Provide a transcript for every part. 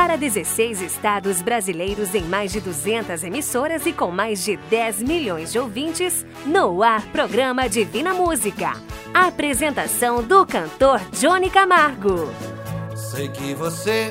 Para 16 estados brasileiros em mais de 200 emissoras e com mais de 10 milhões de ouvintes, no ar programa Divina Música. apresentação do cantor Johnny Camargo. Sei que você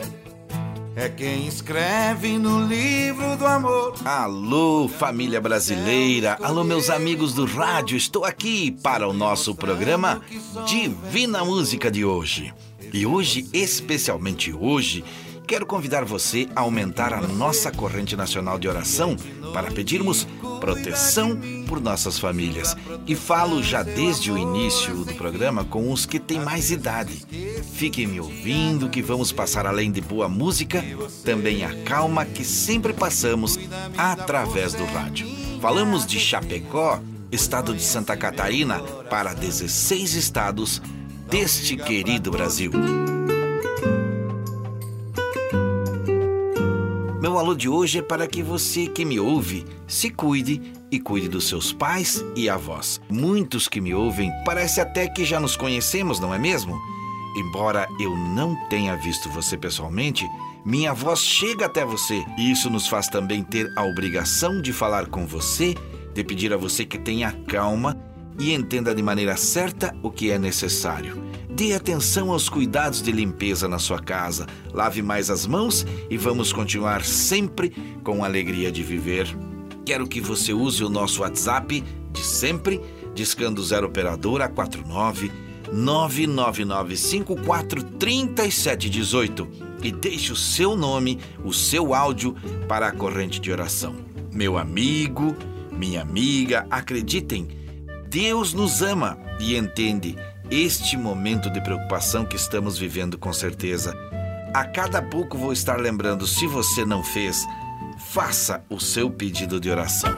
é quem escreve no livro do amor. Alô, família brasileira. Alô, meus amigos do rádio. Estou aqui para o nosso programa Divina Música de hoje. E hoje, especialmente hoje, quero convidar você a aumentar a nossa corrente nacional de oração para pedirmos proteção por nossas famílias. E falo já desde o início do programa com os que têm mais idade. Fiquem me ouvindo que vamos passar além de boa música, também a calma que sempre passamos através do rádio. Falamos de Chapecó, estado de Santa Catarina, para 16 estados deste querido Brasil. Meu alô de hoje é para que você que me ouve se cuide e cuide dos seus pais e avós. Muitos que me ouvem parece até que já nos conhecemos, não é mesmo? Embora eu não tenha visto você pessoalmente, minha voz chega até você e isso nos faz também ter a obrigação de falar com você, de pedir a você que tenha calma e entenda de maneira certa o que é necessário. Dê atenção aos cuidados de limpeza na sua casa, lave mais as mãos e vamos continuar sempre com a alegria de viver. Quero que você use o nosso WhatsApp de sempre, discando 0 operadora 49 999543718 e deixe o seu nome, o seu áudio para a corrente de oração. Meu amigo, minha amiga, acreditem, Deus nos ama e entende este momento de preocupação que estamos vivendo com certeza. A cada pouco vou estar lembrando, se você não fez, faça o seu pedido de oração.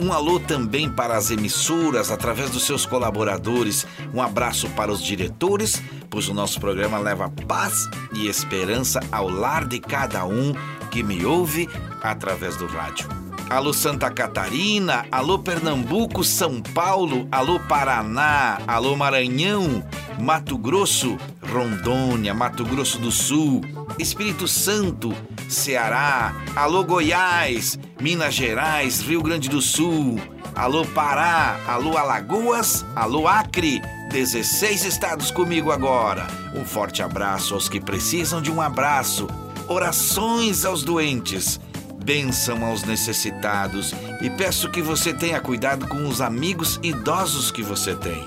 Um alô também para as emissoras, através dos seus colaboradores. Um abraço para os diretores, pois o nosso programa leva paz e esperança ao lar de cada um que me ouve através do rádio. Alô Santa Catarina, alô Pernambuco, São Paulo, alô Paraná, alô Maranhão, Mato Grosso, Rondônia, Mato Grosso do Sul, Espírito Santo, Ceará, alô Goiás, Minas Gerais, Rio Grande do Sul, alô Pará, alô Alagoas, alô Acre, 16 estados comigo agora. Um forte abraço aos que precisam de um abraço. Orações aos doentes bênção aos necessitados e peço que você tenha cuidado com os amigos idosos que você tem.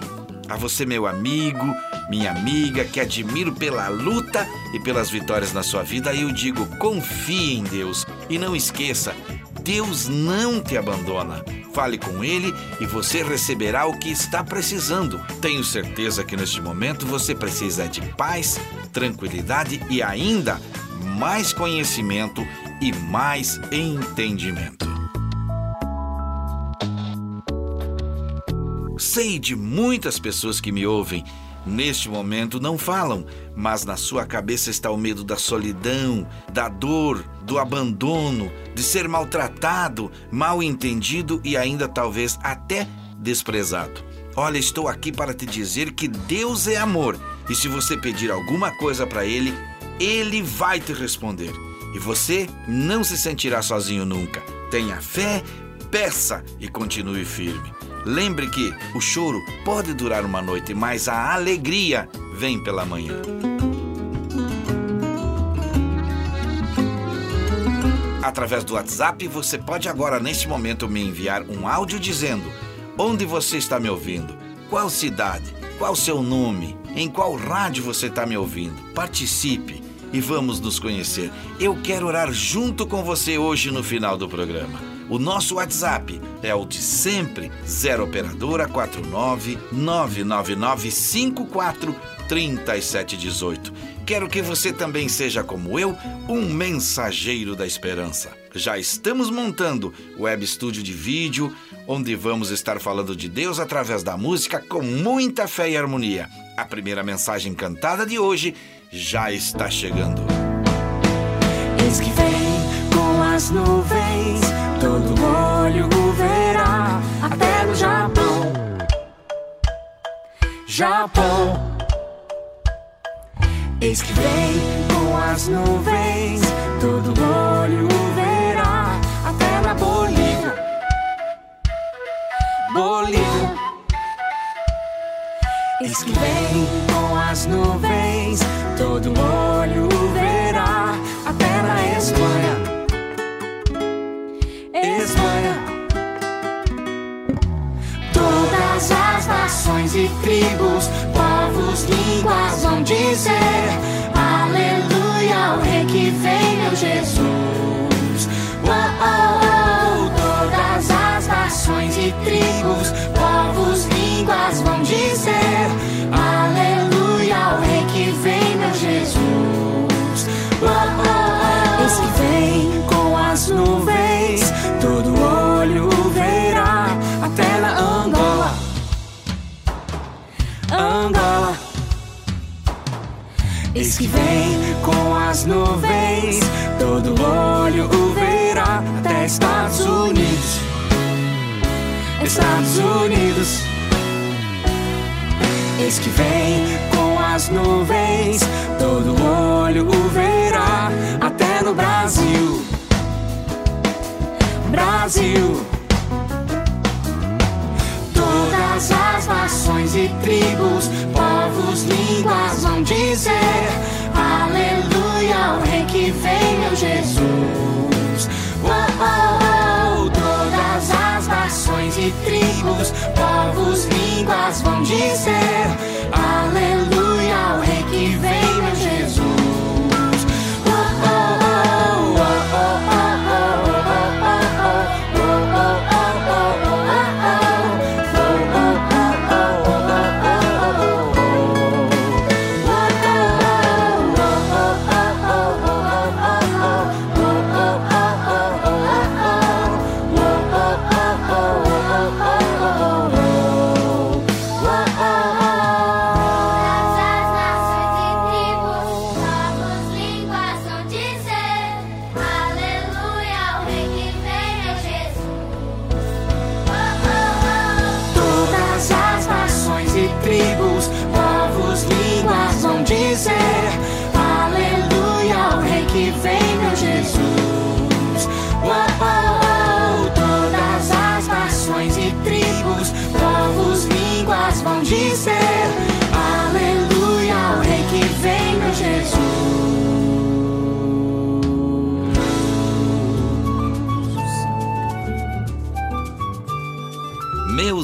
A você, meu amigo, minha amiga, que admiro pela luta e pelas vitórias na sua vida, eu digo: confie em Deus e não esqueça, Deus não te abandona. Fale com Ele e você receberá o que está precisando. Tenho certeza que neste momento você precisa de paz, tranquilidade e ainda mais conhecimento e mais entendimento. Sei de muitas pessoas que me ouvem neste momento não falam, mas na sua cabeça está o medo da solidão, da dor, do abandono, de ser maltratado, mal entendido e ainda talvez até desprezado. Olha, estou aqui para te dizer que Deus é amor e se você pedir alguma coisa para Ele, Ele vai te responder. E você não se sentirá sozinho nunca. Tenha fé, peça e continue firme. Lembre que o choro pode durar uma noite, mas a alegria vem pela manhã. Através do WhatsApp, você pode agora, neste momento, me enviar um áudio dizendo onde você está me ouvindo, qual cidade, qual seu nome, em qual rádio você está me ouvindo. Participe e vamos nos conhecer. Eu quero orar junto com você hoje no final do programa. O nosso WhatsApp é o de sempre, 0 operadora 49 999 54 3718. Quero que você também seja como eu, um mensageiro da esperança. Já estamos montando o web estúdio de vídeo, onde vamos estar falando de Deus através da música com muita fé e harmonia. A primeira mensagem cantada de hoje já está chegando. Eis que vem com as nuvens, todo olho o verá, até no Japão. Japão. Eis que vem com as nuvens, todo olho o verá, até na Bolívia. Bolívia. Eis que vem com as nuvens, todo olho o verá, até na Espanha. Espanha. Todas as nações e tribos, povos, línguas vão dizer Aleluia ao Rei que vem, meu Jesus. As nuvens, todo olho o verá, até Estados Unidos. Estados Unidos. Eis que vem com as nuvens, todo olho o verá, até no Brasil. Brasil. Todas as nações e tribos, povos, línguas vão dizer vem, meu Jesus. Oh, oh, oh. Todas as nações e tribos, povos, línguas vão dizer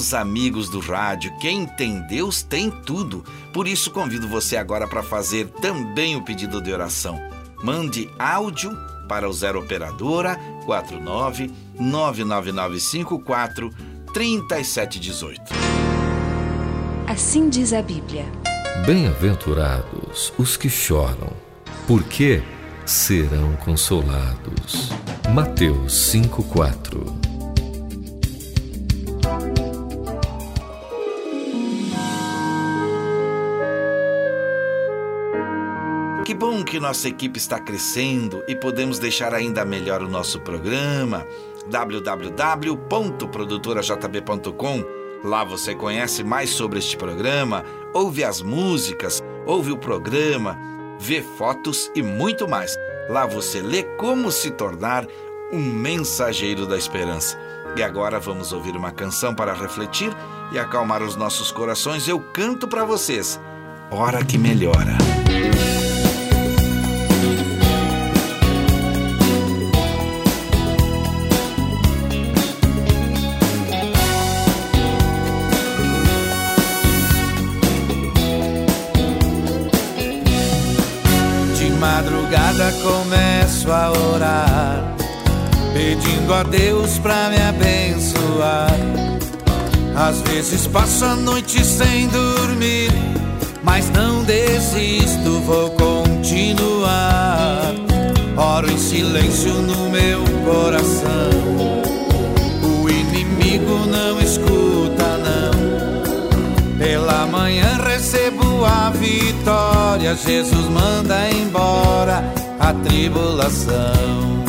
Meus amigos do rádio, quem tem Deus tem tudo. Por isso convido você agora para fazer também o pedido de oração. Mande áudio para o 0 operadora 49 99954 3718. Assim diz a Bíblia. Bem-aventurados os que choram, porque serão consolados. Mateus 5:4. Nossa equipe está crescendo e podemos deixar ainda melhor o nosso programa. www.produtorajb.com Lá você conhece mais sobre este programa, ouve as músicas, ouve o programa, vê fotos e muito mais. Lá você lê como se tornar um mensageiro da esperança. E agora vamos ouvir uma canção para refletir e acalmar os nossos corações. Eu canto para vocês. Hora que melhora. Pedindo a Deus pra me abençoar. Às vezes passo a noite sem dormir, mas não desisto, vou continuar. Oro em silêncio no meu coração. O inimigo não escuta, não. Pela manhã recebo a vitória. Jesus manda embora a tribulação.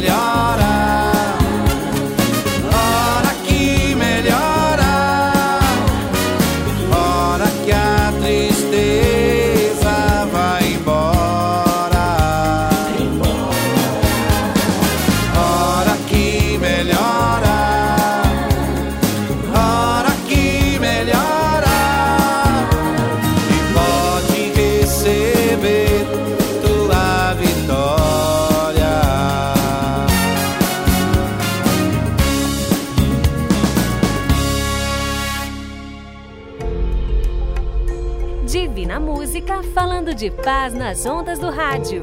Que nas ondas do rádio.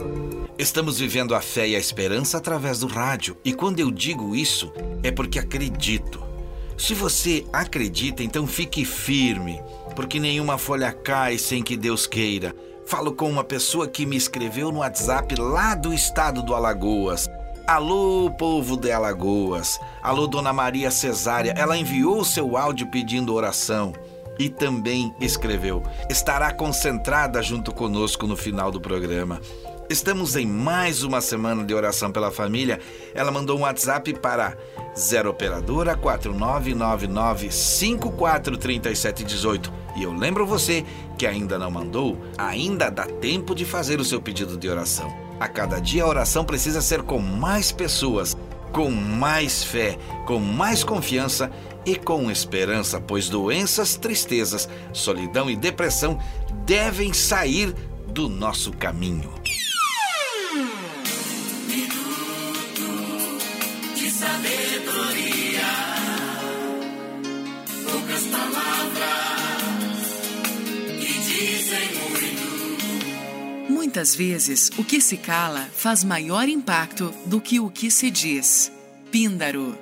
Estamos vivendo a fé e a esperança através do rádio, e quando eu digo isso, é porque acredito. Se você acredita, então fique firme, porque nenhuma folha cai sem que Deus queira. Falo com uma pessoa que me escreveu no WhatsApp lá do estado do Alagoas. Alô, povo de Alagoas. Alô, Dona Maria Cesária. Ela enviou seu áudio pedindo oração e também escreveu: estará concentrada junto conosco no final do programa. Estamos em mais uma semana de oração pela família. Ela mandou um WhatsApp para 0 operadora 4999 543718. E eu lembro você que ainda não mandou, ainda dá tempo de fazer o seu pedido de oração. A cada dia a oração precisa ser com mais pessoas, com mais fé, com mais confiança e com esperança, pois doenças, tristezas, solidão e depressão devem sair do nosso caminho. Muitas vezes, o que se cala faz maior impacto do que o que se diz. Píndaro.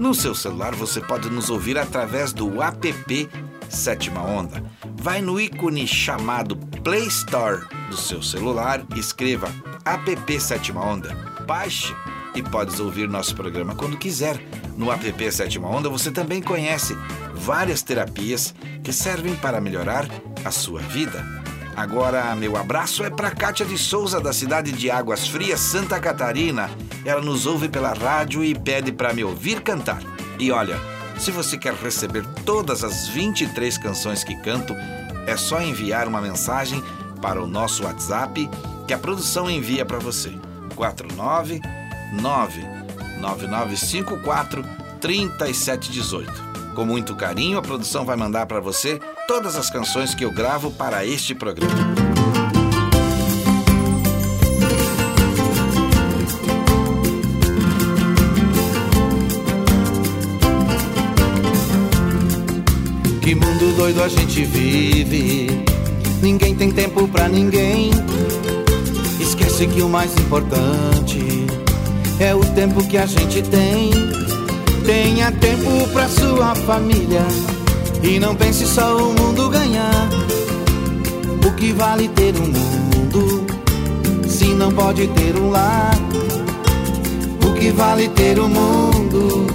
No seu celular você pode nos ouvir através do app Sétima Onda. Vai no ícone chamado Play Store do seu celular, escreva app Sétima Onda, baixe e podes ouvir nosso programa quando quiser. No app Sétima Onda você também conhece várias terapias que servem para melhorar a sua vida. Agora, meu abraço é para Kátia de Souza, da cidade de Águas Frias, Santa Catarina. Ela nos ouve pela rádio e pede para me ouvir cantar. E olha, se você quer receber todas as 23 canções que canto, é só enviar uma mensagem para o nosso WhatsApp que a produção envia para você. 499 9954 3718. Com muito carinho, a produção vai mandar para você todas as canções que eu gravo para este programa. Que mundo doido a gente vive. Ninguém tem tempo pra ninguém. Esquece que o mais importante é o tempo que a gente tem. Tenha tempo pra sua família e não pense só o mundo ganhar. O que vale ter um mundo se não pode ter um lar? O que vale ter um mundo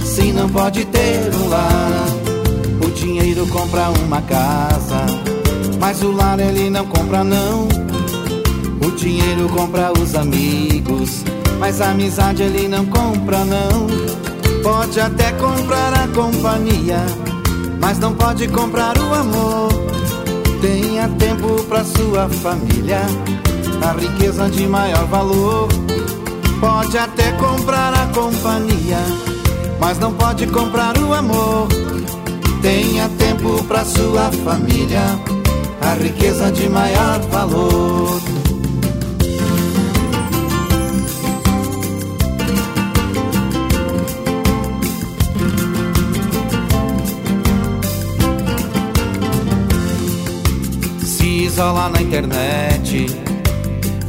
se não pode ter um lar. Dinheiro compra uma casa, mas o lar ele não compra não. O dinheiro compra os amigos, mas a amizade ele não compra não. Pode até comprar a companhia, mas não pode comprar o amor. Tenha tempo para sua família, a riqueza de maior valor. Pode até comprar a companhia, mas não pode comprar o amor. Tenha tempo para sua família, a riqueza de maior valor. Se isola na internet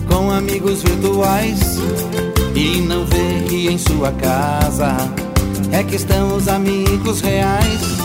com amigos virtuais e não vê que em sua casa é que estão os amigos reais.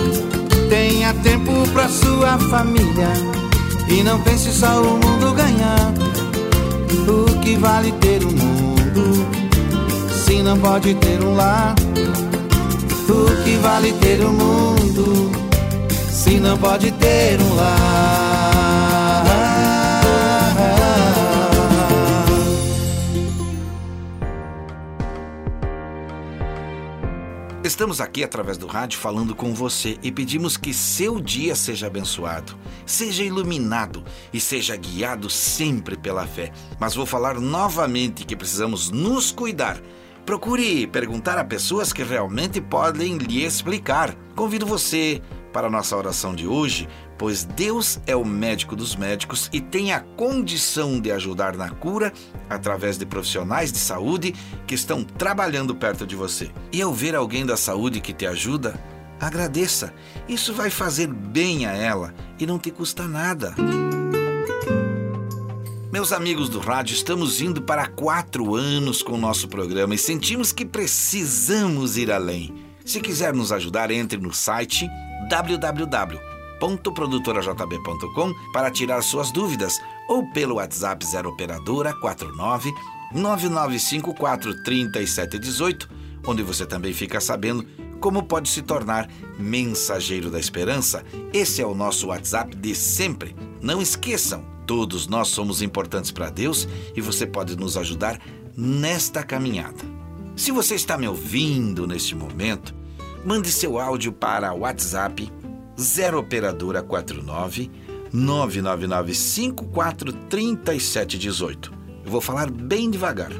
Tempo pra sua família e não pense só o mundo ganhar. O que vale ter um mundo se não pode ter um lar? O que vale ter um mundo se não pode ter um lar? Estamos aqui através do rádio falando com você e pedimos que seu dia seja abençoado, seja iluminado e seja guiado sempre pela fé. Mas vou falar novamente que precisamos nos cuidar. Procure perguntar a pessoas que realmente podem lhe explicar. Convido você para nossa oração de hoje, pois Deus é o médico dos médicos e tem a condição de ajudar na cura através de profissionais de saúde que estão trabalhando perto de você. E ao ver alguém da saúde que te ajuda, agradeça. Isso vai fazer bem a ela e não te custa nada. Meus amigos do rádio, estamos indo para quatro anos com o nosso programa e sentimos que precisamos ir além. Se quiser nos ajudar, entre no site www.produtorajb.com para tirar suas dúvidas ou pelo WhatsApp 0 operadora 49 9954 3718, onde você também fica sabendo como pode se tornar mensageiro da esperança. Esse é o nosso WhatsApp de sempre. Não esqueçam, todos nós somos importantes para Deus e você pode nos ajudar nesta caminhada. Se você está me ouvindo neste momento, mande seu áudio para WhatsApp 0 operadora 49 999 54 3718. Eu vou falar bem devagar.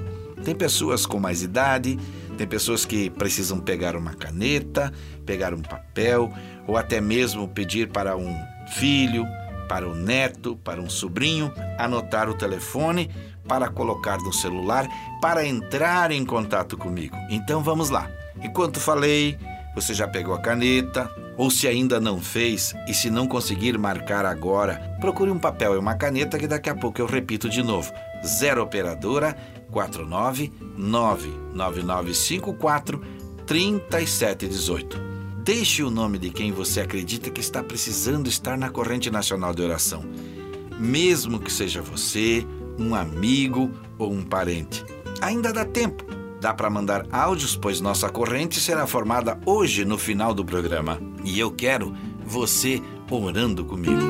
Tem pessoas com mais idade, tem pessoas que precisam pegar uma caneta, pegar um papel ou até mesmo pedir para um filho, para um neto, para um sobrinho anotar o telefone para colocar no celular para entrar em contato comigo. Então vamos lá. Enquanto falei, você já pegou a caneta? Ou se ainda não fez e se não conseguir marcar agora, procure um papel e uma caneta que daqui a pouco eu repito de novo. 0 operadora 49 99954 3718. Deixe o nome de quem você acredita que está precisando estar na corrente nacional de oração. Mesmo que seja você, um amigo ou um parente. Ainda dá tempo. Dá para mandar áudios, pois nossa corrente será formada hoje no final do programa. E eu quero você orando comigo.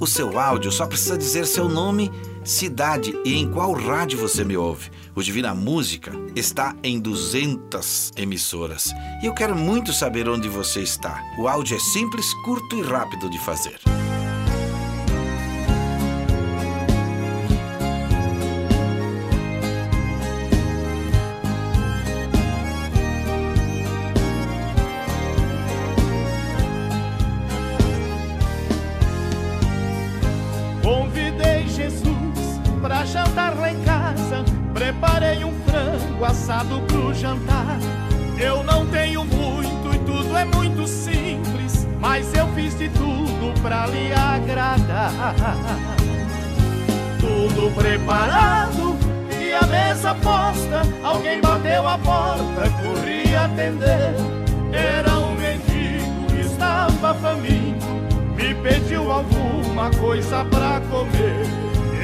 O seu áudio só precisa dizer seu nome, cidade e em qual rádio você me ouve. O Divina Música está em 200 emissoras. E eu quero muito saber onde você está. O áudio é simples, curto e rápido de fazer. Coisa pra comer.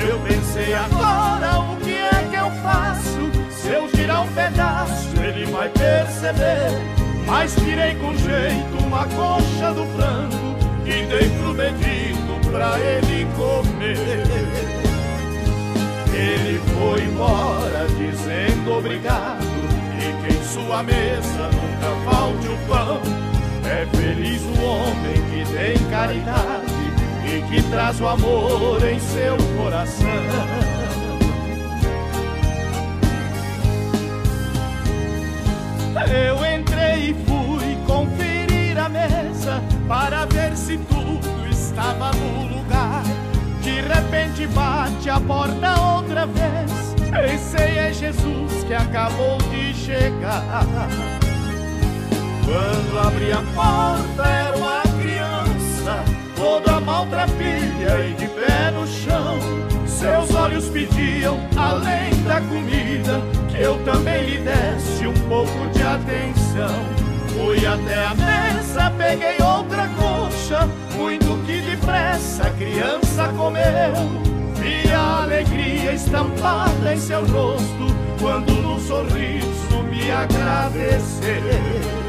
Eu pensei agora o que é que eu faço? Se eu tirar um pedaço, ele vai perceber. Mas tirei com jeito uma coxa do frango e dei pro mendigo pra ele comer. Ele foi embora dizendo obrigado e que em sua mesa nunca falte o pão. É feliz o homem que tem caridade que traz o amor em seu coração. Eu entrei e fui conferir a mesa para ver se tudo estava no lugar. De repente bate a porta outra vez. Pensei é Jesus que acabou de chegar. Quando abri a porta era uma toda maltrapilha e de pé no chão. Seus olhos pediam, além da comida, que eu também lhe desse um pouco de atenção. Fui até a mesa, peguei outra coxa, muito que depressa a criança comeu. Vi a alegria estampada em seu rosto, quando no sorriso me agradeceu.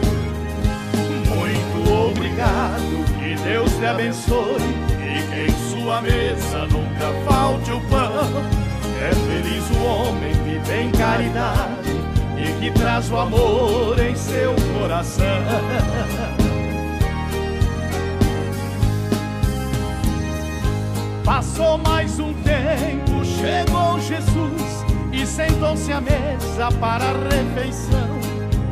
Obrigado, que Deus te abençoe e que em sua mesa nunca falte o pão. É feliz o homem que tem caridade e que traz o amor em seu coração. Passou mais um tempo, chegou Jesus e sentou-se à mesa para a refeição.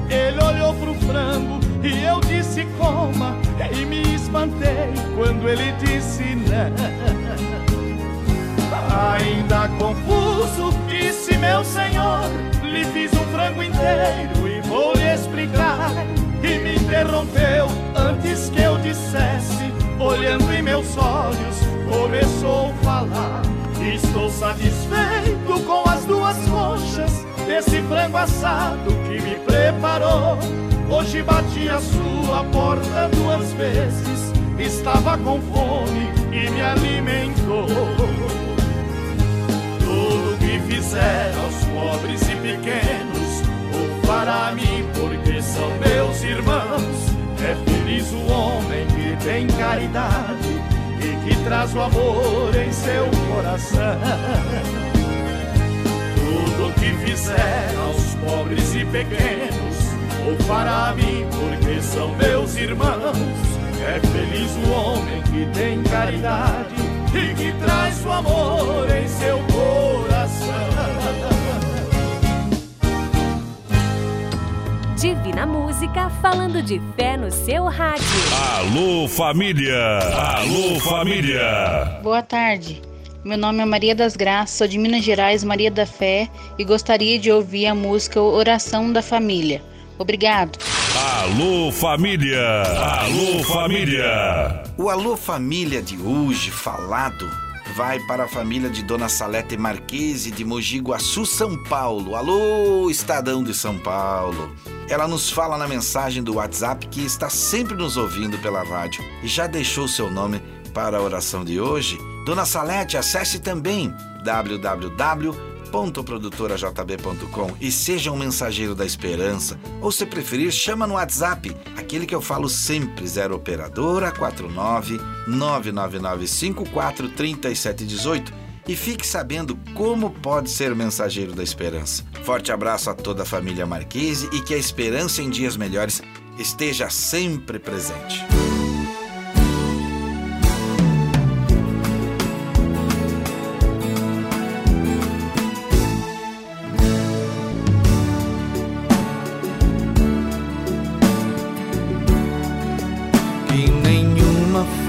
Ele olhou pro frango e eu disse coma e me espantei quando ele disse não. Ainda confuso, disse meu senhor, lhe fiz um frango inteiro e vou lhe explicar. E me interrompeu antes que eu dissesse, olhando em meus olhos, começou a falar. Estou satisfeito com as duas coxas desse frango assado que me preparou. Hoje bati a sua porta duas vezes, estava com fome e me alimentou. Tudo que fizer aos pobres e pequenos, o fará a mim, porque são meus irmãos. É feliz o homem que tem caridade e que traz o amor em seu coração. Tudo que fizer aos pobres e pequenos, o fará a mim, porque são meus irmãos. É feliz o homem que tem caridade e que traz o amor em seu coração. Divina Música falando de fé no seu rádio. Alô família! Alô família! Boa tarde. Meu nome é Maria das Graças, sou de Minas Gerais, Maria da Fé, e gostaria de ouvir a música Oração da Família. Obrigado. Alô família! Alô família! O Alô Família de hoje, falado, vai para a família de Dona Salete Marquese de Mogi Guaçu, São Paulo. Alô, Estadão de São Paulo. Ela nos fala na mensagem do WhatsApp que está sempre nos ouvindo pela rádio e já deixou seu nome para a oração de hoje. Dona Salete, acesse também www.produtorajb.com e seja um mensageiro da esperança. Ou se preferir, chama no WhatsApp, aquele que eu falo sempre, 0 operadora 49 999 54 3718 e fique sabendo como pode ser mensageiro da esperança. Forte abraço a toda a família Marquese e que a esperança em dias melhores esteja sempre presente.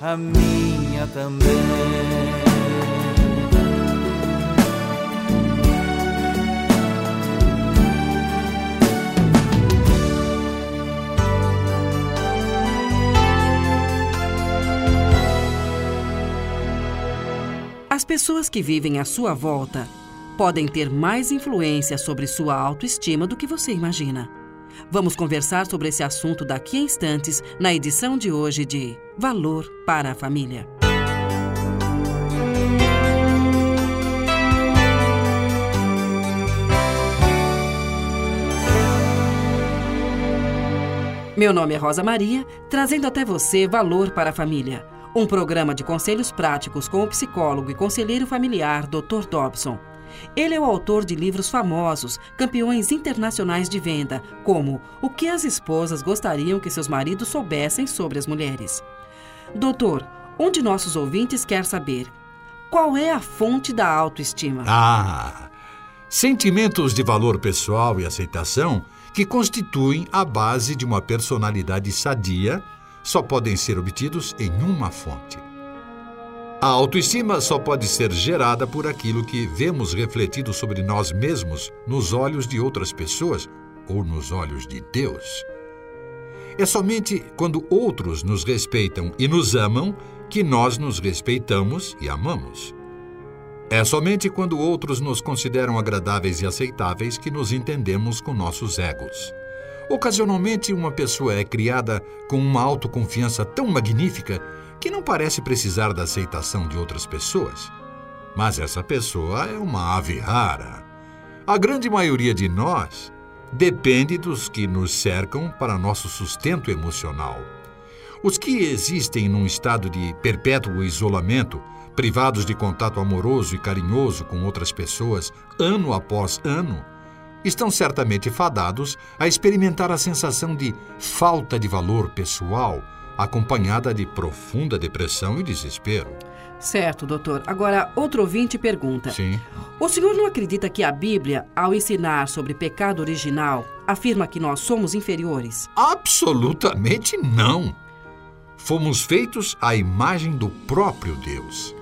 a minha também. As pessoas que vivem à sua volta podem ter mais influência sobre sua autoestima do que você imagina. Vamos conversar sobre esse assunto daqui a instantes na edição de hoje de Valor para a Família. Meu nome é Rosa Maria, trazendo até você Valor para a Família, um programa de conselhos práticos com o psicólogo e conselheiro familiar Dr. Dobson. Ele é o autor de livros famosos, campeões internacionais de venda, como O que as esposas gostariam que seus maridos soubessem sobre as mulheres. Doutor, um de nossos ouvintes quer saber qual é a fonte da autoestima. Ah, sentimentos de valor pessoal e aceitação que constituem a base de uma personalidade sadia só podem ser obtidos em uma fonte. A autoestima só pode ser gerada por aquilo que vemos refletido sobre nós mesmos nos olhos de outras pessoas ou nos olhos de Deus. É somente quando outros nos respeitam e nos amam que nós nos respeitamos e amamos. É somente quando outros nos consideram agradáveis e aceitáveis que nos entendemos com nossos egos. Ocasionalmente, uma pessoa é criada com uma autoconfiança tão magnífica que não parece precisar da aceitação de outras pessoas. Mas essa pessoa é uma ave rara. A grande maioria de nós depende dos que nos cercam para nosso sustento emocional. Os que existem num estado de perpétuo isolamento, privados de contato amoroso e carinhoso com outras pessoas, ano após ano, estão certamente fadados a experimentar a sensação de falta de valor pessoal, acompanhada de profunda depressão e desespero. Certo, doutor. Agora, outro ouvinte pergunta: Sim. O senhor não acredita que a Bíblia, ao ensinar sobre pecado original, afirma que nós somos inferiores? Absolutamente não. Fomos feitos à imagem do próprio Deus.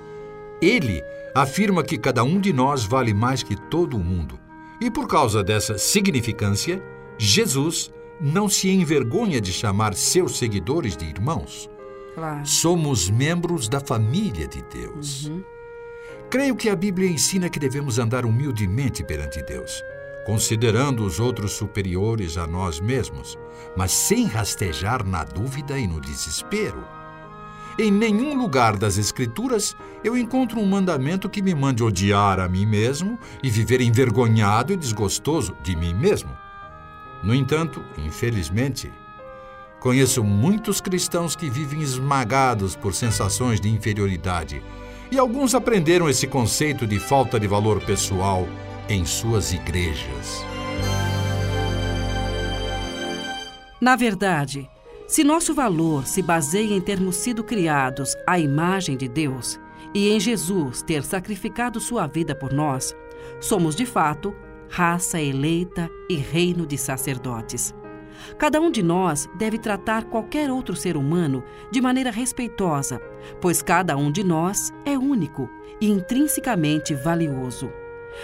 Ele afirma que cada um de nós vale mais que todo o mundo. E por causa dessa significância, Jesus não se envergonha de chamar seus seguidores de irmãos. Claro. Somos membros da família de Deus. Creio que a Bíblia ensina que devemos andar humildemente perante Deus, considerando os outros superiores a nós mesmos, mas sem rastejar na dúvida e no desespero. Em nenhum lugar das Escrituras eu encontro um mandamento que me mande odiar a mim mesmo e viver envergonhado e desgostoso de mim mesmo. No entanto, infelizmente, conheço muitos cristãos que vivem esmagados por sensações de inferioridade e alguns aprenderam esse conceito de falta de valor pessoal em suas igrejas. Na verdade, se nosso valor se baseia em termos sido criados à imagem de Deus e em Jesus ter sacrificado sua vida por nós, somos de fato raça eleita e reino de sacerdotes. Cada um de nós deve tratar qualquer outro ser humano de maneira respeitosa, pois cada um de nós é único e intrinsecamente valioso.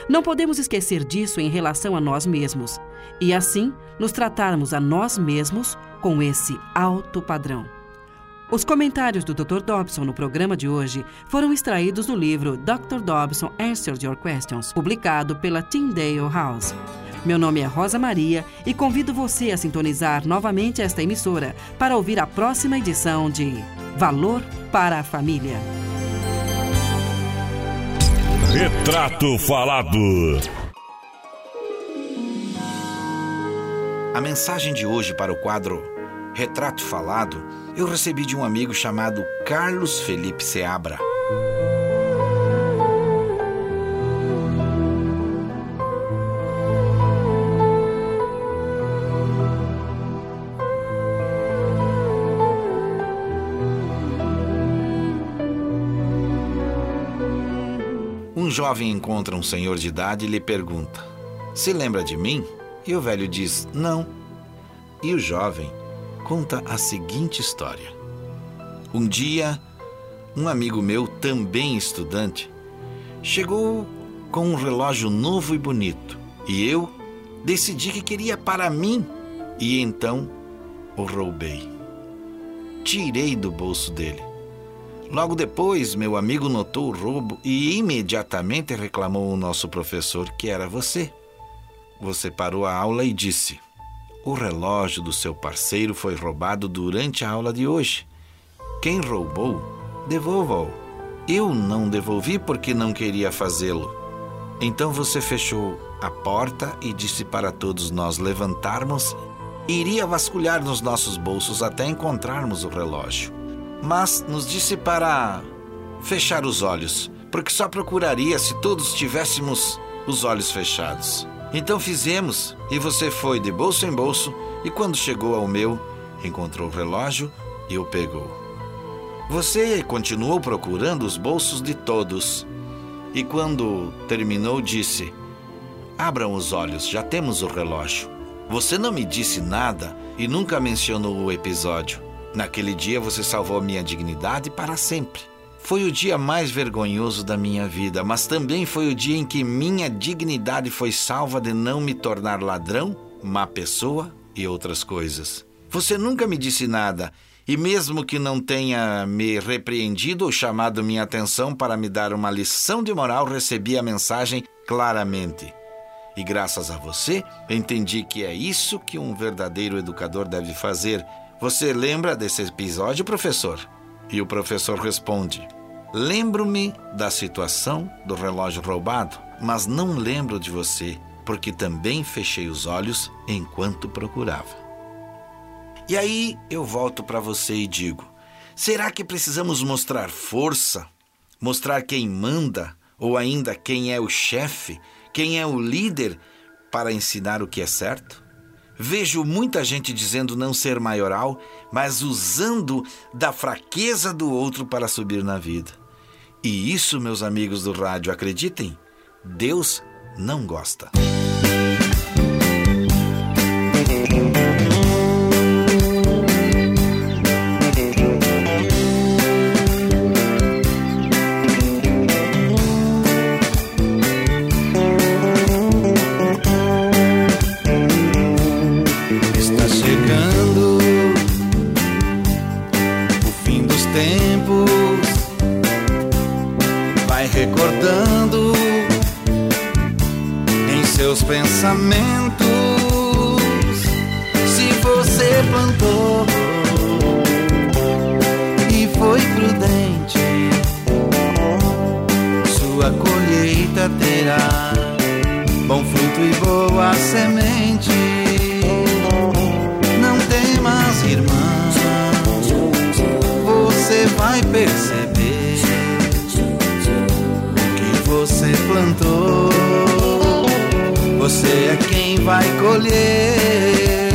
Não podemos esquecer disso em relação a nós mesmos e, assim, nos tratarmos a nós mesmos com esse alto padrão. Os comentários do Dr. Dobson no programa de hoje foram extraídos do livro Dr. Dobson Answers Your Questions, publicado pela Tyndale House. Meu nome é Rosa Maria e convido você a sintonizar novamente esta emissora para ouvir a próxima edição de Valor para a Família. Retrato Falado. A mensagem de hoje para o quadro Retrato Falado eu recebi de um amigo chamado Carlos Felipe Seabra. Um jovem encontra um senhor de idade e lhe pergunta: Se lembra de mim? E o velho diz: Não. E o jovem conta a seguinte história. Um dia, um amigo meu, também estudante, chegou com um relógio novo e bonito e eu decidi que queria para mim e então o roubei. Tirei do bolso dele. Logo depois, meu amigo notou o roubo e imediatamente reclamou ao nosso professor que era você. Você parou a aula e disse: O relógio do seu parceiro foi roubado durante a aula de hoje. Quem roubou, devolva-o. Eu não devolvi porque não queria fazê-lo. Então você fechou a porta e disse para todos nós levantarmos e iria vasculhar nos nossos bolsos até encontrarmos o relógio. Mas nos disse para fechar os olhos, porque só procuraria se todos tivéssemos os olhos fechados. Então fizemos, e você foi de bolso em bolso, e quando chegou ao meu, encontrou o relógio e o pegou. Você continuou procurando os bolsos de todos, e quando terminou, disse: Abram os olhos, já temos o relógio. Você não me disse nada e nunca mencionou o episódio. Naquele dia você salvou minha dignidade para sempre. Foi o dia mais vergonhoso da minha vida, mas também foi o dia em que minha dignidade foi salva de não me tornar ladrão, má pessoa e outras coisas. Você nunca me disse nada, e mesmo que não tenha me repreendido ou chamado minha atenção para me dar uma lição de moral, recebi a mensagem claramente. E graças a você, entendi que é isso que um verdadeiro educador deve fazer. Você lembra desse episódio, professor? E o professor responde: Lembro-me da situação do relógio roubado, mas não lembro de você, porque também fechei os olhos enquanto procurava. E aí eu volto para você e digo: será que precisamos mostrar força? Mostrar quem manda? Ou ainda quem é o chefe? Quem é o líder para ensinar o que é certo? Vejo muita gente dizendo não ser maioral, mas usando da fraqueza do outro para subir na vida. E isso, meus amigos do rádio, acreditem, Deus não gosta. Pensamentos. Se você plantou e foi prudente, sua colheita terá bom fruto e boa semente. Não temas, irmã, você vai perceber que você plantou. Você é quem vai colher.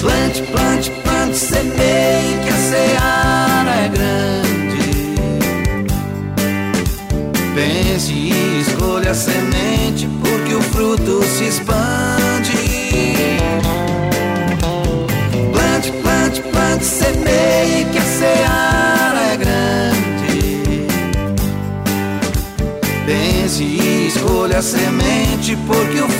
Plante, plante, plante, semeie que a seara é grande. Pense e escolha a semente, porque o fruto se expande. Plante, plante, plante, semeie que a seara a semente, porque o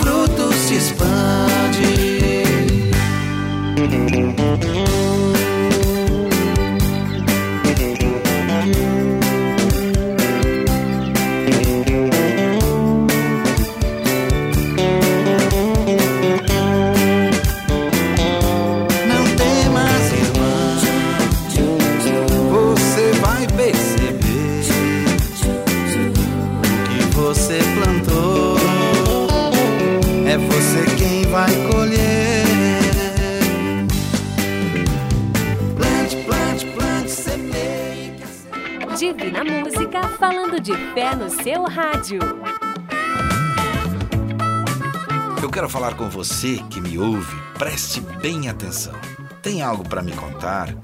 falar com você que me ouve. Preste bem atenção. Tem algo para me contar?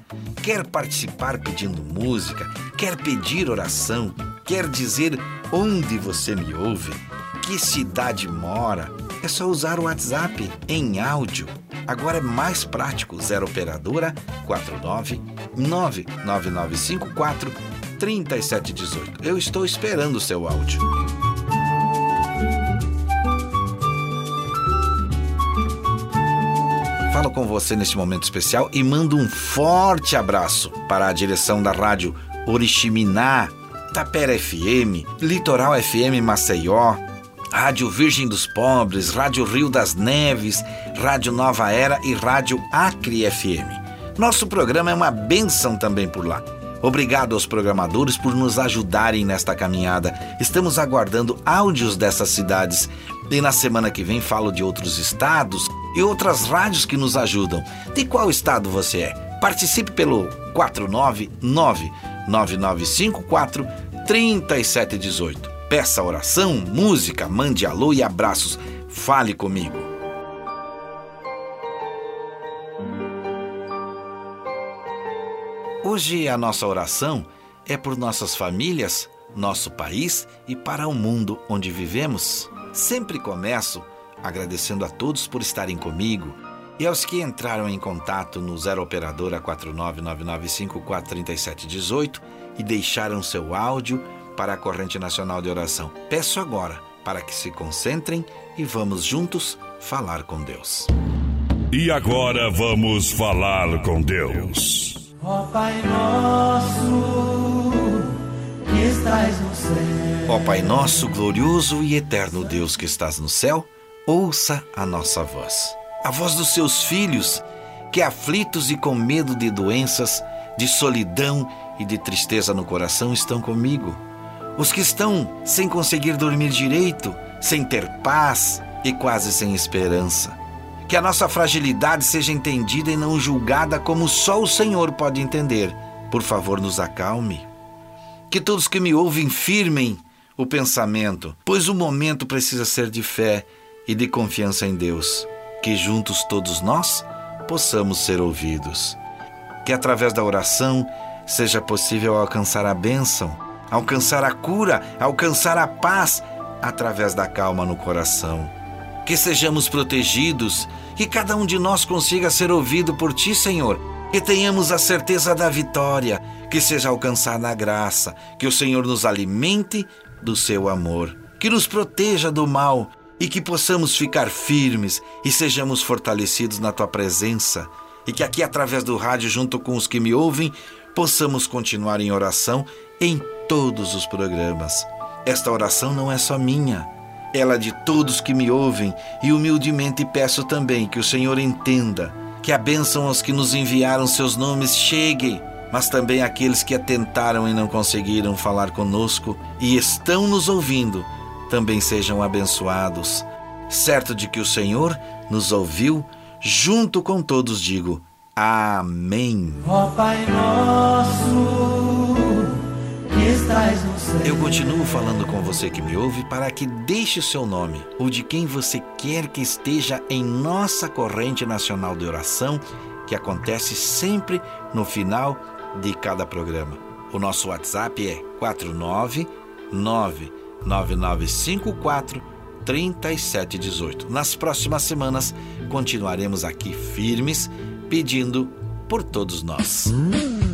Quer participar pedindo música? Quer pedir oração? Quer dizer onde você me ouve? Que cidade mora? É só usar o WhatsApp em áudio. Agora é mais prático. 0 operadora 49 99954 3718. Eu estou esperando o seu áudio. Com você neste momento especial e mando um forte abraço para a direção da rádio Oriximiná, Tapera FM, Litoral FM Maceió, Rádio Virgem dos Pobres, Rádio Rio das Neves, Rádio Nova Era e Rádio Acre FM. Nosso programa é uma benção também por lá. Obrigado aos programadores por nos ajudarem nesta caminhada. Estamos aguardando áudios dessas cidades e na semana que vem falo de outros estados e outras rádios que nos ajudam. De qual estado você é? Participe pelo 499 9954 3718. Peça oração, música, mande alô e abraços. Fale comigo. Hoje a nossa oração é por nossas famílias, nosso país e para o mundo onde vivemos. Sempre começo agradecendo a todos por estarem comigo e aos que entraram em contato no 0 operadora 4999543718 e deixaram seu áudio para a corrente nacional de oração. Peço agora para que se concentrem e vamos juntos falar com Deus. E agora vamos falar com Deus. Ó Pai nosso, que estás no céu. Ó Pai nosso, glorioso e eterno Deus que estás no céu, ouça a nossa voz. A voz dos seus filhos, que aflitos e com medo de doenças, de solidão e de tristeza no coração estão comigo. Os que estão sem conseguir dormir direito, sem ter paz e quase sem esperança. Que a nossa fragilidade seja entendida e não julgada como só o Senhor pode entender. Por favor, nos acalme. Que todos que me ouvem firmem o pensamento, pois o momento precisa ser de fé e de confiança em Deus. Que juntos todos nós possamos ser ouvidos. Que através da oração seja possível alcançar a bênção, alcançar a cura, alcançar a paz através da calma no coração. Que sejamos protegidos, que cada um de nós consiga ser ouvido por Ti, Senhor, que tenhamos a certeza da vitória, que seja alcançada a graça, que o Senhor nos alimente do seu amor, que nos proteja do mal e que possamos ficar firmes e sejamos fortalecidos na Tua presença, e que aqui através do rádio, junto com os que me ouvem, possamos continuar em oração em todos os programas. Esta oração não é só minha, ela é de todos que me ouvem e humildemente peço também que o Senhor entenda que a bênção aos que nos enviaram seus nomes chegue, mas também aqueles que atentaram e não conseguiram falar conosco e estão nos ouvindo também sejam abençoados. Certo de que o Senhor nos ouviu, junto com todos digo: Amém. Ó Pai nosso, que estás no céu. Eu continuo falando com você que me ouve para que deixe o seu nome ou de quem você quer que esteja em nossa corrente nacional de oração, que acontece sempre no final de cada programa. O nosso WhatsApp é 499 9954 3718. Nas próximas semanas continuaremos aqui firmes pedindo por todos nós. perto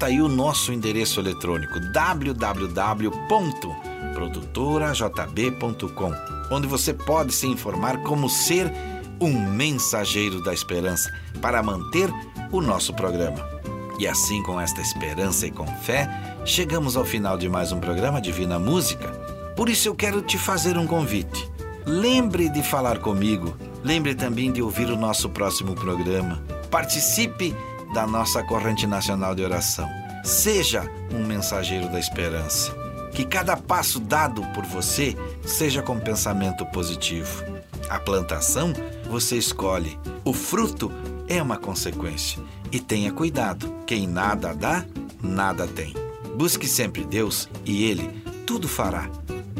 Anota aí o nosso endereço eletrônico www.produtorajb.com, onde você pode se informar como ser um mensageiro da esperança para manter o nosso programa. E assim, com esta esperança e com fé, chegamos ao final de mais um programa Divina Música. Por isso eu quero te fazer um convite. Lembre de falar comigo. Lembre também de ouvir o nosso próximo programa. Participe da nossa corrente nacional de oração. Seja um mensageiro da esperança. Que cada passo dado por você seja com pensamento positivo. A plantação você escolhe, o fruto é uma consequência. E tenha cuidado: quem nada dá, nada tem. Busque sempre Deus e Ele tudo fará.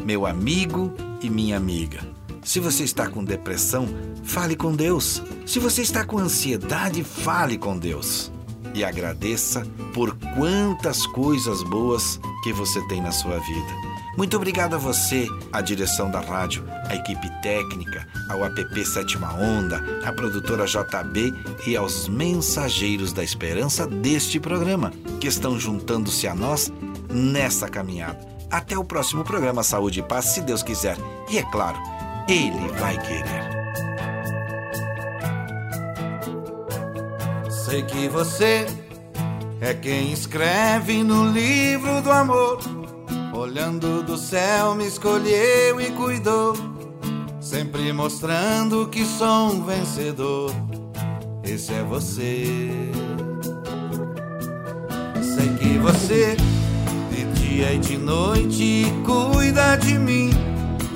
Meu amigo e minha amiga. Se você está com depressão, fale com Deus. Se você está com ansiedade, fale com Deus. E agradeça por quantas coisas boas que você tem na sua vida. Muito obrigado a você, a direção da rádio, a equipe técnica, ao app Sétima Onda, a produtora JB e aos mensageiros da esperança deste programa, que estão juntando-se a nós nessa caminhada. Até o próximo programa Saúde e Paz, se Deus quiser. E é claro, Ele vai querer. Sei que você é quem escreve no livro do amor. Olhando do céu, me escolheu e cuidou. Sempre mostrando que sou um vencedor. Esse é você. Sei que você, de dia e de noite, cuida de mim.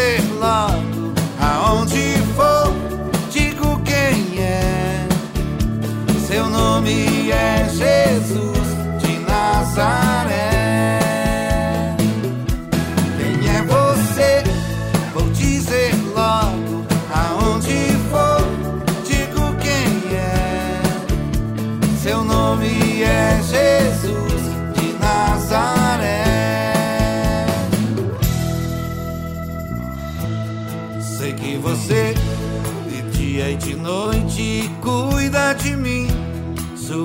Dizer logo, aonde for, digo quem é. Seu nome é Jesus de Nazaré.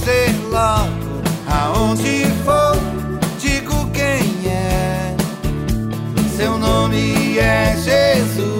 Dizer logo, aonde for, digo quem é. Seu nome é Jesus